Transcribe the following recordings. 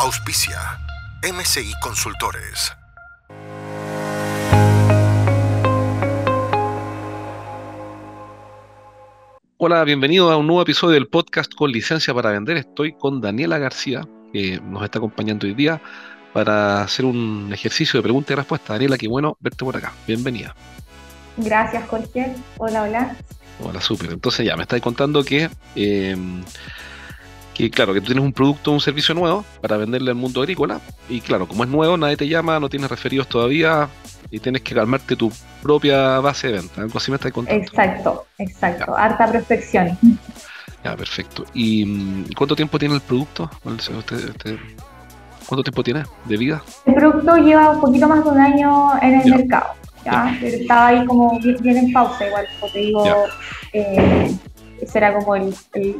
Auspicia MCI Consultores. Hola, bienvenido a un nuevo episodio del podcast con licencia para vender. Estoy con Daniela García, que nos está acompañando hoy día para hacer un ejercicio de pregunta y respuesta. Daniela, qué bueno verte por acá. Bienvenida. Gracias, Jorge. Hola, hola. Hola, súper. Entonces ya me estáis contando que, em, que, claro, que tú tienes un producto un servicio nuevo para venderle al mundo agrícola. Y claro, como es nuevo, nadie te llama, no tienes referidos todavía y tienes que calmarte tu propia base de venta. Algo así me estáis contando. Exacto, exacto. Harta prospección. Ya, perfecto. ¿Y mm, cuánto tiempo tiene el producto? ¿Cuánto tiempo tiene de vida? El producto lleva un poquito más de un año en el mercado. ¿ya? Pero estaba ahí como bien, en pausa, igual, como te digo, eh, ese era como el, el,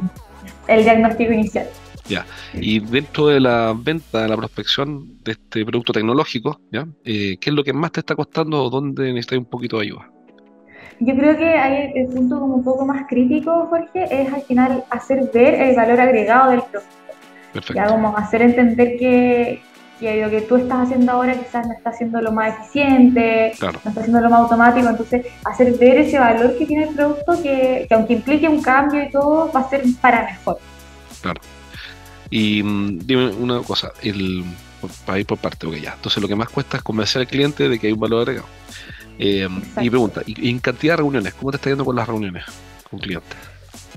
diagnóstico inicial. Ya, y dentro de la venta, de la prospección de este producto tecnológico, ¿ya? Eh, ¿qué es lo que más te está costando o dónde necesitas un poquito de ayuda? Yo creo que ahí el punto como un poco más crítico, Jorge, es al final hacer ver el valor agregado del producto. Perfecto. Ya como hacer entender que, que lo que tú estás haciendo ahora quizás no está haciendo lo más eficiente, no está haciendo lo más automático, entonces hacer ver ese valor que tiene el producto que, aunque implique un cambio y todo, va a ser para mejor. Claro. Y mm, dime una cosa, el, para ir por parte, ok, ya. Entonces lo que más cuesta es convencer al cliente de que hay un valor agregado. Eh, y pregunta, ¿y en cantidad de reuniones? ¿Cómo te está yendo con las reuniones con clientes?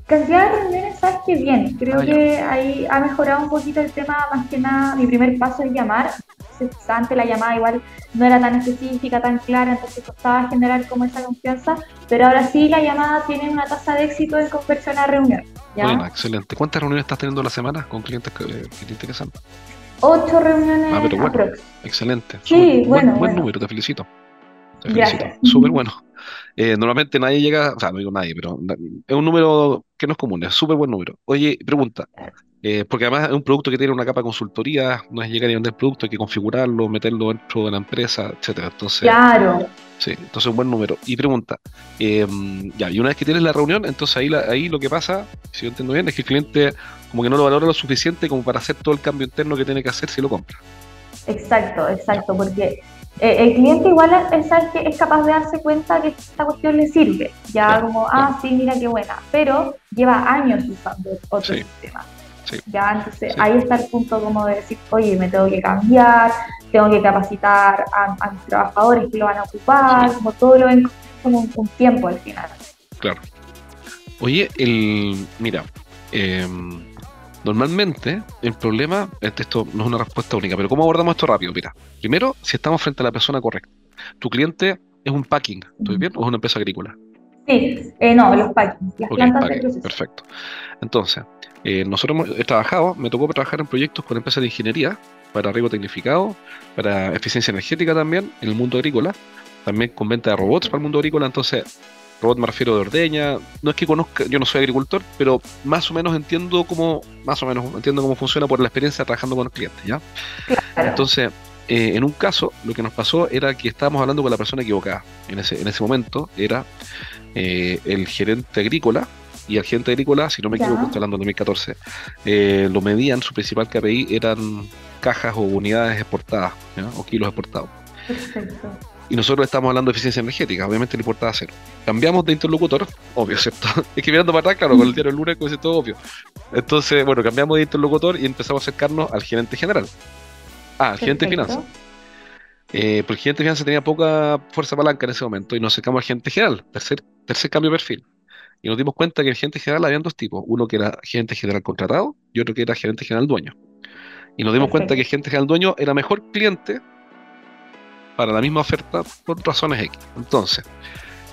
Cantidad de reuniones, sabes que bien. Creo ah, que ahí ha mejorado un poquito el tema, más que nada, mi primer paso es llamar. Antes la llamada igual no era tan específica, tan clara, entonces costaba generar como esa confianza, pero ahora sí la llamada tiene una tasa de éxito en conversión a reunión. Bueno, excelente. ¿Cuántas reuniones estás teniendo a la semana con clientes que, te interesan? Ocho reuniones. Ah, pero bueno, excelente. Sí, bueno. Buen, número, te felicito. Te felicito. Súper bueno. Eh, normalmente nadie llega, o sea, no digo nadie, pero es un número que no es común, es súper buen número. Oye, pregunta, eh, porque además es un producto que tiene una capa de consultoría, no es llegar y vender el producto, hay que configurarlo, meterlo dentro de la empresa, etcétera. Entonces, claro. Sí, entonces un buen número. Y pregunta, eh, ya, y una vez que tienes la reunión, entonces ahí, ahí lo que pasa, si yo entiendo bien, es que el cliente como que no lo valora lo suficiente como para hacer todo el cambio interno que tiene que hacer si lo compra. Exacto, exacto, porque eh, el cliente igual es es capaz de darse cuenta que esta cuestión le sirve. Ya como, ah, sí, mira qué buena. Pero lleva años usando otro sistema. Ya, entonces ahí está el punto como de decir, oye, me tengo que cambiar, tengo que capacitar a, mis trabajadores que lo van a ocupar, como todo lo ven como un, tiempo al final. Claro. Oye, el, mira, eh, Normalmente, el problema, este, esto no es una respuesta única, pero ¿cómo abordamos esto rápido? Mira, primero, si estamos frente a la persona correcta. Tu cliente es un packing, ¿estoy bien? ¿O es una empresa agrícola? Sí, eh, no, los packing, las plantas de Perfecto. Entonces, eh, nosotros hemos, he trabajado, me tocó trabajar en proyectos con empresas de ingeniería, para riego tecnificado, para eficiencia energética también, en el mundo agrícola, también con venta de robots para el mundo agrícola, entonces robot me refiero de ordeña. No es que conozca, yo no soy agricultor, pero más o menos entiendo cómo, más o menos entiendo cómo funciona por la experiencia trabajando con los clientes, ¿ya? Entonces, eh, en un caso, lo que nos pasó era que estábamos hablando con la persona equivocada. En ese, en ese momento era eh, el gerente agrícola, y el gerente agrícola, si no me equivoco, estoy hablando de 2014, eh, lo medían, su principal KPI eran cajas o unidades exportadas, o kilos exportados. Perfecto y nosotros estamos hablando de eficiencia energética, obviamente le importaba cero. Cambiamos de interlocutor, obvio, ¿cierto? es que mirando para atrás, claro, con el diario lunes, es todo obvio. Entonces, bueno, cambiamos de interlocutor y empezamos a acercarnos al gerente general. Ah, al gerente de finanzas. Eh, porque el gerente de finanzas tenía poca fuerza palanca en ese momento y nos acercamos al gerente general, tercer, tercer cambio de perfil. Y nos dimos cuenta que el gerente general había dos tipos, uno que era gerente general contratado y otro que era gerente general dueño. Y nos dimos cuenta que el gerente general dueño era mejor cliente para la misma oferta por razones X. Entonces,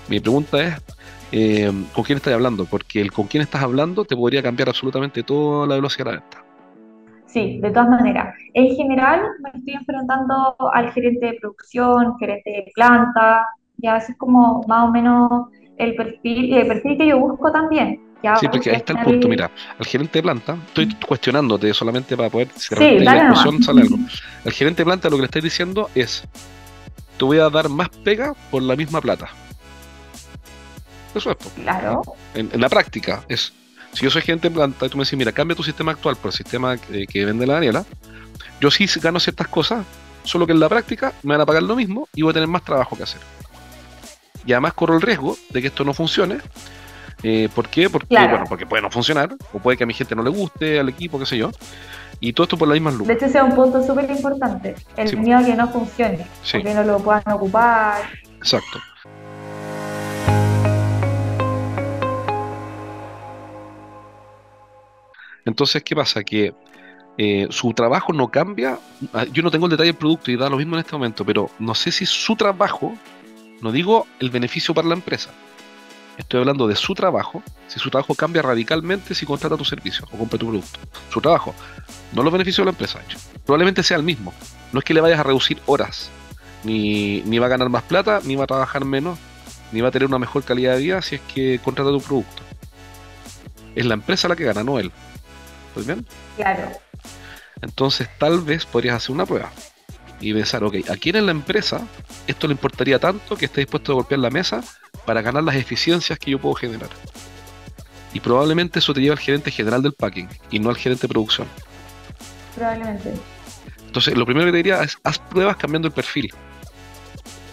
mi pregunta es, eh, ¿con quién estás hablando? Porque el con quién estás hablando te podría cambiar absolutamente toda la velocidad de la venta. Sí, de todas maneras. En general me estoy enfrentando al gerente de producción, gerente de planta, ya ese es como más o menos el perfil, el perfil que yo busco también. Ya, sí, porque ahí está el punto, mira, al gerente de planta, estoy cuestionándote solamente para poder, si sí, la discusión sale algo. Al gerente de planta lo que le estoy diciendo es, te voy a dar más pega por la misma plata. Eso es. Claro. En, la práctica es, si yo soy gerente de planta y tú me dices, mira, cambia tu sistema actual por el sistema que, que vende la Daniela, yo sí gano ciertas cosas, solo que en la práctica me van a pagar lo mismo y voy a tener más trabajo que hacer. Y además corro el riesgo de que esto no funcione eh, ¿Por qué? Porque, bueno, porque puede no funcionar, o puede que a mi gente no le guste, al equipo, qué sé yo. Y todo esto por la misma luz. De hecho, ese es un punto súper importante, el miedo a que no funcione, que no lo puedan ocupar. Exacto. Entonces, ¿qué pasa? Que eh, su trabajo no cambia. Ah, yo no tengo el detalle del producto y da lo mismo en este momento, pero no sé si su trabajo, no digo el beneficio para la empresa, Estoy hablando de su trabajo, si su trabajo cambia radicalmente si contrata tu servicio o compra tu producto. Su trabajo, no los beneficios de la empresa. Probablemente sea el mismo. No es que le vayas a reducir horas, ni, va a ganar más plata, ni va a trabajar menos, ni va a tener una mejor calidad de vida si es que contrata tu producto. Es la empresa la que gana, no él. ¿Estás bien? Claro. Entonces tal vez podrías hacer una prueba y pensar, ok, ¿a quién en la empresa esto le importaría tanto que esté dispuesto a golpear la mesa para ganar las eficiencias que yo puedo generar? Y probablemente eso te lleva al gerente general del packing y no al gerente de producción. Probablemente. Entonces, lo primero que te diría es haz pruebas cambiando el perfil.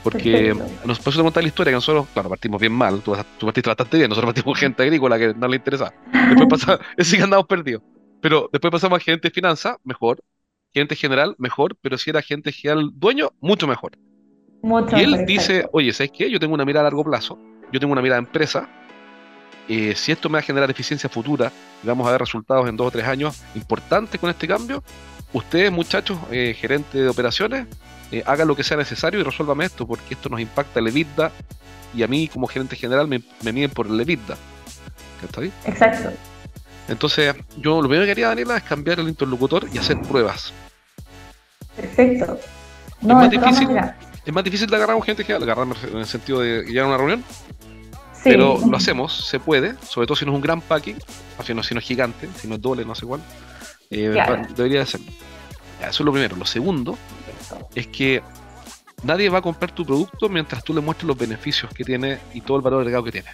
Porque nos pasó de montar la historia que nosotros, claro, partimos bien mal, tú, partiste bastante bien, nosotros partimos gente agrícola que no le interesa. Después pasa, ese que andamos perdidos. Pero después pasamos a gerente de finanzas, mejor, gerente general, mejor, pero si era gerente general dueño, mucho mejor. Y él dice, oye, ¿sabes qué? Yo tengo una mirada a largo plazo, yo tengo una mirada de empresa, eh, si esto me va a generar eficiencia futura y vamos a ver resultados en dos o tres años importantes con este cambio, ustedes muchachos, eh, gerentes de operaciones, eh, hagan lo que sea necesario y resuélvame esto, porque esto nos impacta el EBITDA y a mí como gerente general me, me miden por el EBITDA. ¿Está bien? Exacto. Entonces, yo lo primero que quería, Daniela, es cambiar el interlocutor y hacer pruebas. Perfecto. es, más difícil, es más difícil de agarrar un gente que agarrarme en el sentido de ir a una reunión. Sí. Pero lo hacemos, se puede, sobre todo si no es un gran packing, o si no, si no es gigante, si no es doble, no sé cuál. Eh, debería de ser. Eso es lo primero. Lo segundo es que nadie va a comprar tu producto mientras tú le muestres los beneficios que tiene y todo el valor agregado que tiene.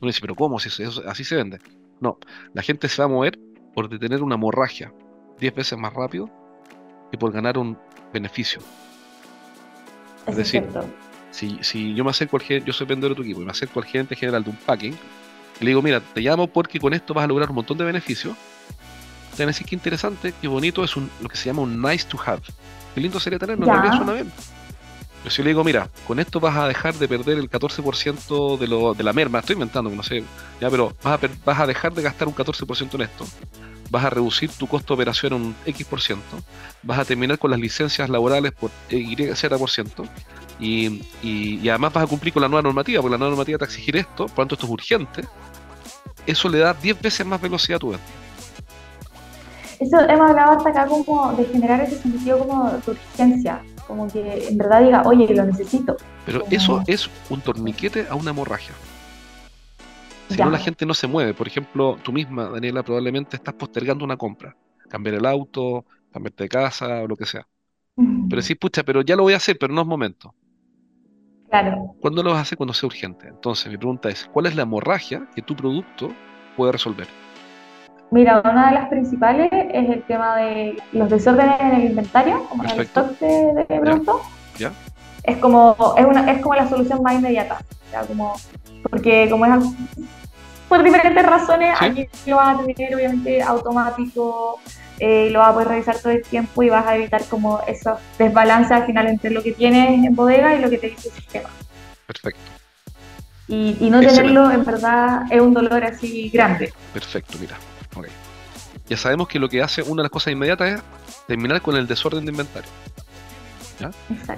Uno dice, pero ¿cómo? Si eso, así se vende. No, la gente se va a mover por detener una hemorragia 10 veces más rápido y por ganar un beneficio. Es, decir, si, si, yo me acerco al yo soy vendedor de tu equipo y me acerco al gerente general de un packing, y le digo, mira, te llamo porque con esto vas a lograr un montón de beneficios, te van a decir que interesante, qué bonito, es un, lo que se llama un nice to have. Qué lindo sería tenerlo, también suena bien. Pero si yo le digo, mira, con esto vas a dejar de perder el 14% de, lo, de la merma, estoy inventando, no sé, ya, pero vas a, vas a dejar de gastar un 14% en esto vas a reducir tu costo de operación un X%, vas a terminar con las licencias laborales por Y, Z%, y, y, además vas a cumplir con la nueva normativa, porque la nueva normativa te exigir esto, por lo tanto esto es urgente, eso le da 10 veces más velocidad a tu venta. Eso hemos hablado hasta acá como de generar ese sentido como de urgencia, como que en verdad diga, oye, lo necesito. Pero eso es un torniquete a una hemorragia. Si no, la gente no se mueve. Por ejemplo, tú misma, Daniela, probablemente estás postergando una compra. Cambiar el auto, cambiarte de casa o lo que sea. Pero sí, pucha, pero ya lo voy a hacer, pero no es momento. Claro. ¿Cuándo lo vas a hacer? Cuando sea urgente. Entonces, mi pregunta es, ¿cuál es la hemorragia que tu producto puede resolver? Mira, una de las principales es el tema de los desórdenes en el inventario, como en el stock de, producto. ¿Ya? Es como, es, una, es como la solución más inmediata. como, porque como es por diferentes razones, aquí lo vas a tener obviamente automático, eh, lo vas a poder revisar todo el tiempo y vas a evitar como esos desbalances al final entre lo que tienes en bodega y lo que te dice el sistema. Perfecto. Y, y no tenerlo en verdad es un dolor así grande. Perfecto, mira. Okay. Ya sabemos que lo que hace una de las cosas inmediatas es terminar con el desorden de inventario. ¿Ya?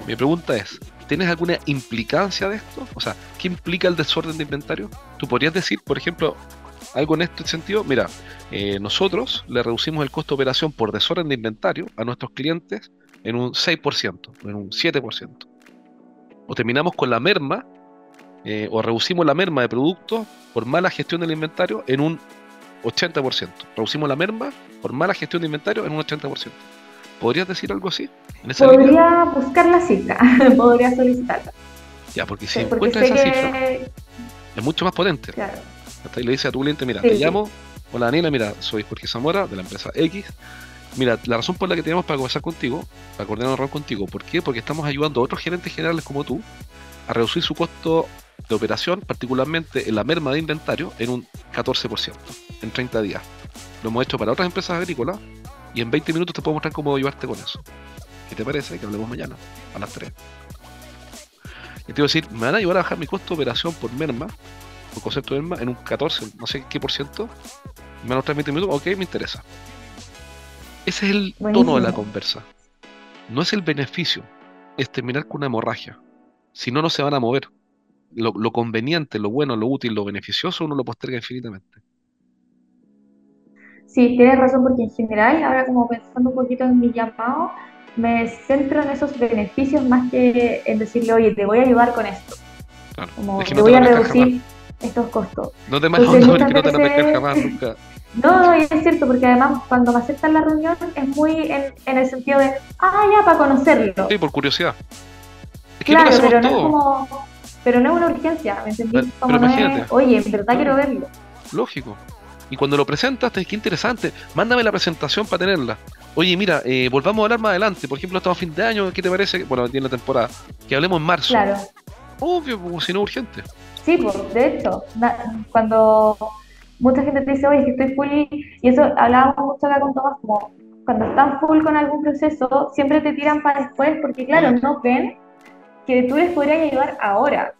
Mi pregunta es, ¿tienes alguna implicancia de esto? O sea, ¿qué implica el desorden de inventario? Tú podrías decir, por ejemplo, algo en este sentido, mira, eh, nosotros le reducimos el costo de operación por desorden de inventario a nuestros clientes en un 6%, en un 7%. O terminamos con la merma, eh, o reducimos la merma de productos por mala gestión del inventario en un 80%. Reducimos la merma por mala gestión de inventario en un 80%. ¿Podrías decir algo así? Podría buscar la cifra, podría solicitarla. Ya, porque si encuentras esa cifra, es mucho más potente. Claro. Hasta ahí le dice a tu cliente, mira, te llamo, hola Daniela, mira, soy Jorge Zamora de la empresa X. Mira, la razón por la que tenemos para conversar contigo, para coordinar un rol contigo, ¿por qué? Porque estamos ayudando a otros gerentes generales como tú a reducir su costo de operación, particularmente en la merma de inventario, en un 14%, en 30 días. Lo hemos hecho para otras empresas agrícolas y en 20 minutos te puedo mostrar cómo ayudarte con eso. ¿Qué te parece? Que hablemos mañana, a las 3. Y te voy a decir, me van a ayudar a bajar mi costo de operación por merma por concepto de en un 14, no sé qué por ciento, menos 30 minutos, ok, me interesa. Ese es el tono de la conversa. No es el beneficio, es terminar con una hemorragia. Si no, no se van a mover. Lo, conveniente, lo bueno, lo útil, lo beneficioso, uno lo posterga infinitamente. Sí, tienes razón, porque en general, ahora como pensando un poquito en mi llamado, me centro en esos beneficios más que en decirle, oye, te voy a ayudar con esto. Claro. Como te voy a reducir estos costos. No te mandes no te van jamás nunca. No, es cierto, porque además cuando me aceptan la reunión es muy en, en el sentido de, ah, ya, para conocerlo. Sí, por curiosidad. claro, pero no es como, pero no es una urgencia, ¿me entendí? Como no es, oye, en verdad quiero verlo. Lógico. Y cuando lo presentas, te qué interesante, mándame la presentación para tenerla. Oye, mira, eh, volvamos a hablar más adelante. Por ejemplo, estamos a fin de año, ¿qué te parece? Bueno, tiene la temporada. Que hablemos en marzo. Claro. Obvio, como si no urgente. Sí, pues, de hecho, cuando mucha gente te dice, oye, que estoy full, y eso hablábamos mucho acá con Tomás, como cuando están full con algún proceso, siempre te tiran para después, porque claro, no ven que tú les podrías ayudar ahora.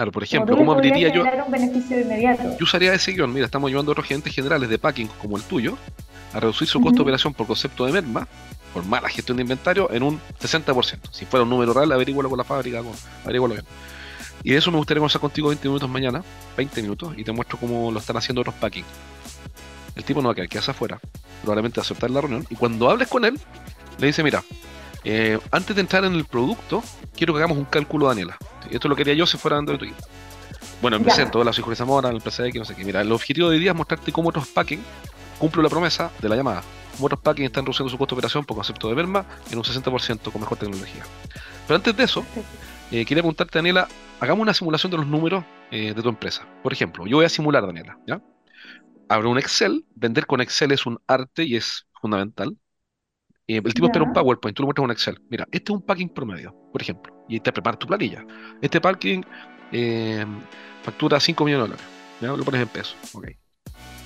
Claro, por ejemplo, ¿cómo abriría yo? Un beneficio inmediato. Yo usaría ese guion. Mira, estamos ayudando a otros gerentes generales de packing como el tuyo a reducir su costo de operación por concepto de merma por mala gestión de inventario en un 60%. Si fuera un número real, averígualo con la fábrica, con, averígualo bien. Y de eso me gustaría conversar contigo 20 minutos mañana, 20 minutos, y te muestro cómo lo están haciendo otros packing. El tipo no va a quedar, quedarse afuera, probablemente va a aceptar la reunión, y cuando hables con él, le dice, mira, eh, antes de entrar en el producto, quiero que hagamos un cálculo, Daniela. Esto lo quería yo si fuera dentro de tu Bueno, empecé en todas las hijos de Zamora, el PCX, no sé qué. Mira, el objetivo de hoy día es mostrarte cómo otros packing cumplen la promesa de la llamada otros packing están reduciendo su costo de operación por concepto de Verma en un 60% con mejor tecnología. Pero antes de eso, eh, quería preguntarte, Daniela, hagamos una simulación de los números eh, de tu empresa. Por ejemplo, yo voy a simular, Daniela, ¿ya? Abro un Excel, vender con Excel es un arte y es fundamental. Eh, el tipo espera un PowerPoint, tú lo muestras en un Excel. Mira, este es un packing promedio, por ejemplo, y te preparas tu planilla. Este packing factura 5 millones de dólares, ¿ya? Lo pones en pesos.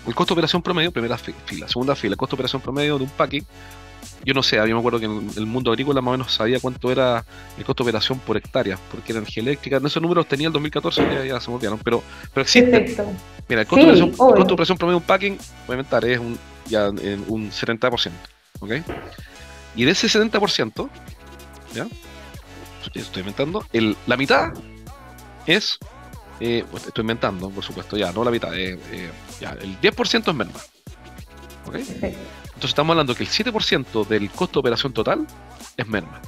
El costo de operación promedio, primera fila, segunda fila, el costo de operación promedio de un packing, yo no sé, yo me acuerdo que en el mundo agrícola más o menos sabía cuánto era el costo de operación por hectárea, porque energía eléctrica, esos números tenía el 2014, ya, se me olvidaron, pero, pero existe. Mira, el costo, de operación, promedio de un packing, voy a inventar, es un, ya en un 70%, ¿ok? Y de ese 70%, ¿ya? Estoy inventando, el, la mitad es eh, pues estoy inventando, por supuesto, ya, no la mitad, eh, eh, ya, el 10% es merma. ¿Ok? Entonces estamos hablando que el 7% del costo de operación total es merma.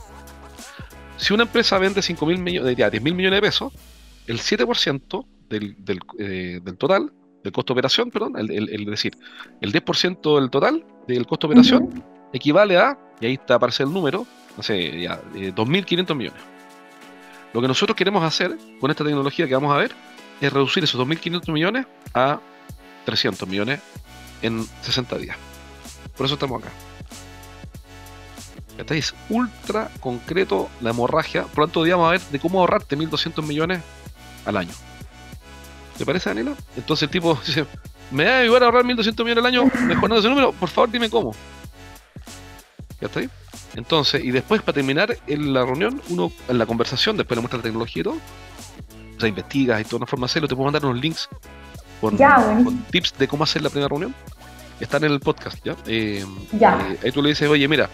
Si una empresa vende 5 mil millones, 10 mil millones de pesos, el 7% del, del, del, total, del costo de operación, perdón, el, el, decir, el 10% del total del costo de operación equivale a, y ahí está aparece el número, no sé, ya, 2.500 millones. Lo que nosotros queremos hacer con esta tecnología que vamos a ver es reducir esos 2.500 millones a 300 millones en 60 días. Por eso estamos acá. Este es ultra concreto la hemorragia. Por lo tanto, vamos a ver de cómo ahorrarte 1.200 millones al año. ¿Te parece, Daniela? Entonces el tipo dice, ¿me va a ayudar a ahorrar 1.200 millones al año mejorando ese número? Por favor, dime cómo. ¿Ya está ahí? Entonces, y después para terminar en la reunión, uno en la conversación, después le muestra la tecnología y todo, o sea, investigas y toda una forma de hacerlo, te puedo mandar unos links con, tips de cómo hacer la primera reunión. Están en el podcast, ¿ya? Eh, ya. Eh, ahí tú le dices, oye, mira,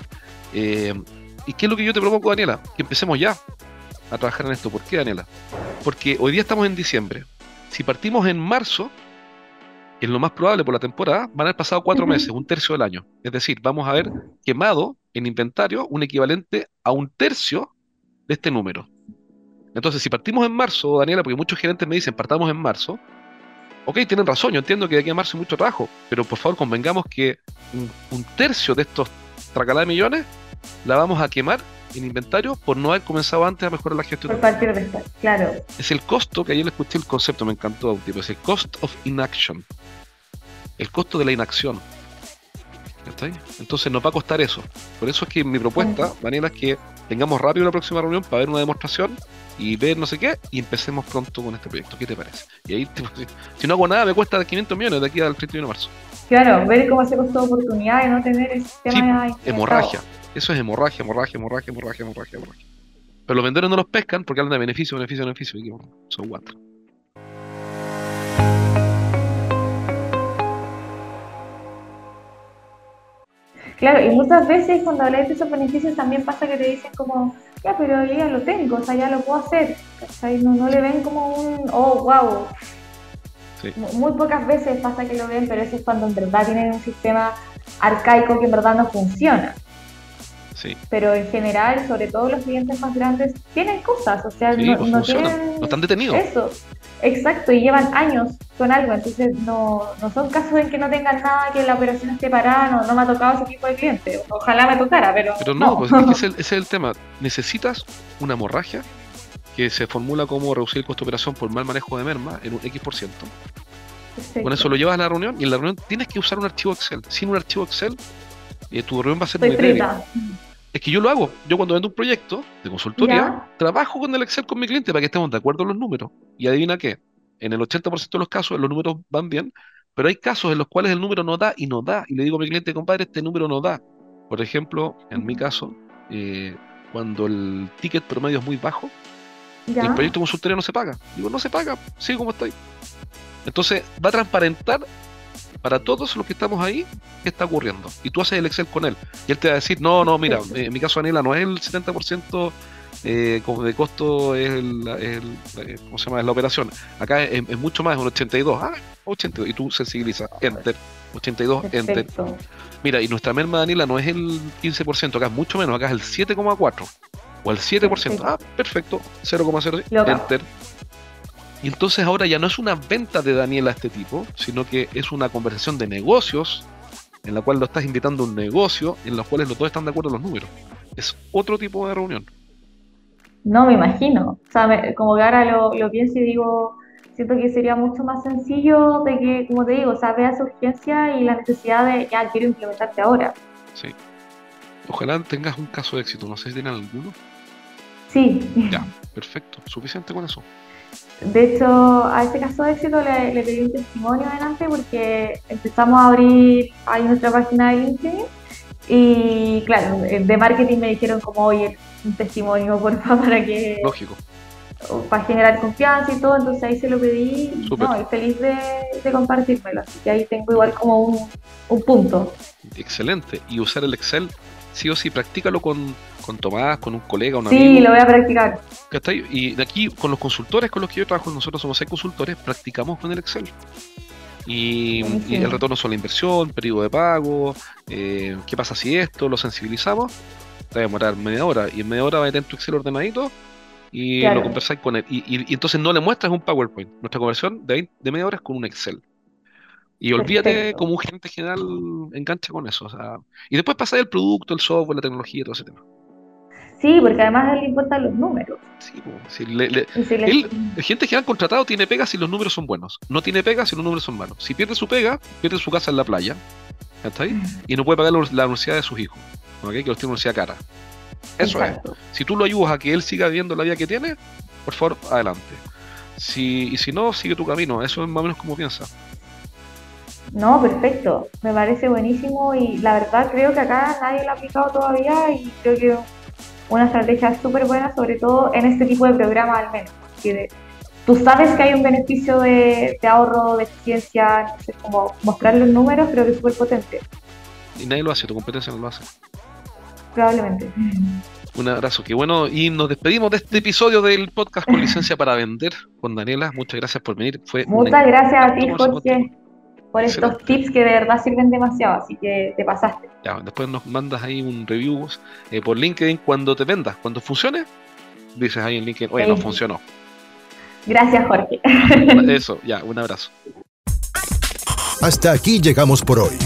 eh, ¿y qué es lo que yo te propongo, Daniela? Que empecemos ya. a trabajar en esto. ¿Por qué, Daniela? Porque hoy día estamos en diciembre. Si partimos en marzo, es lo más probable por la temporada, van a haber pasado cuatro meses, un tercio del año. Es decir, vamos a haber quemado en inventario un equivalente a un tercio de este número. Entonces, si partimos en marzo, Daniela, porque muchos gerentes me dicen, partamos en marzo, ok, tienen razón, yo entiendo que de aquí a marzo hay mucho trabajo, pero por favor convengamos que un, tercio de estos tracalá de millones la vamos a quemar en inventario por no haber comenzado antes a mejorar la gestión. Por partir de esto, claro. Es el costo, que ayer le escuché el concepto, me encantó, tipo, es el cost of inaction. El costo de la inacción. Entonces nos va a costar eso. Por eso es que mi propuesta, Daniela, es que tengamos rápido la próxima reunión para ver una demostración y ver no sé qué y empecemos pronto con este proyecto. ¿Qué te parece? Y ahí, si, no hago nada, me cuesta 500 millones de aquí al 31 de marzo. Claro, ver cómo se costó oportunidad de no tener ese tema sí, hemorragia. Eso es hemorragia, hemorragia, hemorragia, hemorragia, hemorragia, hemorragia. Pero los vendedores no los pescan porque hablan de beneficio, beneficio, beneficio. Y son cuatro. Claro, y muchas veces cuando hablas de esos beneficios también pasa que te dicen como, ya, pero ya lo tengo, o sea, ya lo puedo hacer. No, no le ven como un, oh, wow. Muy pocas veces pasa que lo ven, pero eso es cuando en verdad tienen un sistema arcaico que en verdad no funciona. Sí. Pero en general, sobre todo los clientes más grandes, tienen cosas, o sea, no, pues no, tienen... no están detenidos. Eso, Exacto, y llevan años con algo, entonces no, no son casos en que no tengan nada, que la operación esté parada, no, no me ha tocado ese tipo de cliente, ojalá me tocara, pero... Pero no, pues ese, es el, tema, necesitas una hemorragia que se formula como reducir el costo de operación por mal manejo de merma en un X%. por ciento. Con eso lo llevas a la reunión y en la reunión tienes que usar un archivo Excel. Sin un archivo Excel, eh, tu reunión va a ser muy breve. Es que yo lo hago. Yo cuando vendo un proyecto de consultoría, trabajo con el Excel con mi cliente para que estemos de acuerdo en los números. Y adivina qué, en el 80% de los casos los números van bien, pero hay casos en los cuales el número no da y no da. Y le digo a mi cliente, compadre, este número no da. Por ejemplo, en mi caso, eh, cuando el ticket promedio es muy bajo, el proyecto de consultoría no se paga. Digo, no se paga, sigue como está ahí. Entonces, va a transparentar para todos los que estamos ahí, qué está ocurriendo. Y tú haces el Excel con él. Y él te va a decir, no, no, mira, en mi caso Anela no es el 70% eh, de costo es, el, eh, ¿cómo se llama? Es la operación. Acá es, mucho más, es un 82. Ah, 82. Y tú sensibilizas, enter. 82, enter. Mira, y nuestra merma Daniela no es el 15%, acá es mucho menos, acá es el 7,4 o el 7%. Ah, perfecto, 0,0, enter. Y entonces ahora ya no es una venta de Daniel a este tipo, sino que es una conversación de negocios en la cual lo estás invitando a un negocio en los cuales los dos están de acuerdo en los números. Es otro tipo de reunión. No, me imagino. O sea, como que ahora lo, lo, pienso y digo, siento que sería mucho más sencillo de que, como te digo, o sea, veas urgencia y la necesidad de, ya, quiero implementarte ahora. Sí. Ojalá tengas un caso de éxito. No sé si tienen alguno. Sí. Ya, perfecto. Suficiente con eso. De hecho, a ese caso de éxito le, le pedí un testimonio adelante porque empezamos a abrir ahí nuestra página de LinkedIn y claro, de marketing me dijeron como, oye, un testimonio, por favor, para que... Lógico. Para generar confianza y todo, entonces ahí se lo pedí no, y feliz de, de, compartírmelo. Así que ahí tengo igual como un, un punto. Excelente. Y usar el Excel sí o sí, practícalo con, con Tomás, con un colega, un amigo. Sí, lo voy a practicar. Y de aquí, con los consultores con los que yo trabajo, nosotros somos seis consultores, practicamos con el Excel. Y, el retorno sobre la inversión, periodo de pago, eh, qué pasa si esto, lo sensibilizamos, te va a demorar media hora. Y en media hora va a tener tu Excel ordenadito y lo conversáis con él. Y, entonces no le muestras un PowerPoint. Nuestra conversión de, de media hora es con un Excel. Y olvídate como un gerente general engancha con eso. O sea, y después pasa el producto, el software, la tecnología, todo ese tema. Sí, porque además a él le importan los números. Sí, el gente general contratado tiene pega si los números son buenos. No tiene pega si los números son malos. Si pierde su pega, pierde su casa en la playa. ¿Está ahí? Y no puede pagar la universidad de sus hijos. Que los tiene universidad cara. Eso es. Si tú lo ayudas a que él siga viviendo la vida que tiene, por favor, adelante. Si, y si no, sigue tu camino. Eso es más o menos como piensa. No, perfecto. Me parece buenísimo y la verdad creo que acá nadie lo ha aplicado todavía y creo que una estrategia súper buena, sobre todo en este tipo de programa al menos. Que tú sabes que hay un beneficio de, ahorro, de eficiencia, no sé cómo mostrar los números, creo que es súper potente. Y nadie lo hace, tu competencia no lo hace. Probablemente. Un abrazo, qué bueno. Y nos despedimos de este episodio del podcast con licencia para vender con Daniela. Muchas gracias por venir. Fue Muchas gracias a ti, Jorge, por estos tips que de verdad sirven demasiado, así que te pasaste. Ya, después nos mandas ahí un review eh, por LinkedIn cuando te vendas, cuando funcione. Dices ahí en LinkedIn, oye, no funcionó. Gracias, Jorge. Eso, ya, un abrazo. Hasta aquí llegamos por hoy.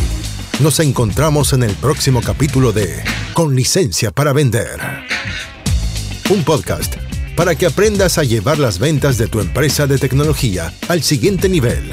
Nos encontramos en el próximo capítulo de Con licencia para vender. Un podcast para que aprendas a llevar las ventas de tu empresa de tecnología al siguiente nivel.